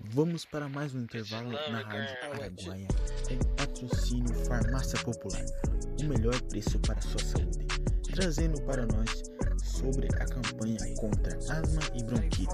Vamos para mais um intervalo na Rádio Araguaia. Com patrocínio Farmácia Popular, o melhor preço para a sua saúde, trazendo para nós sobre a campanha contra asma e bronquite.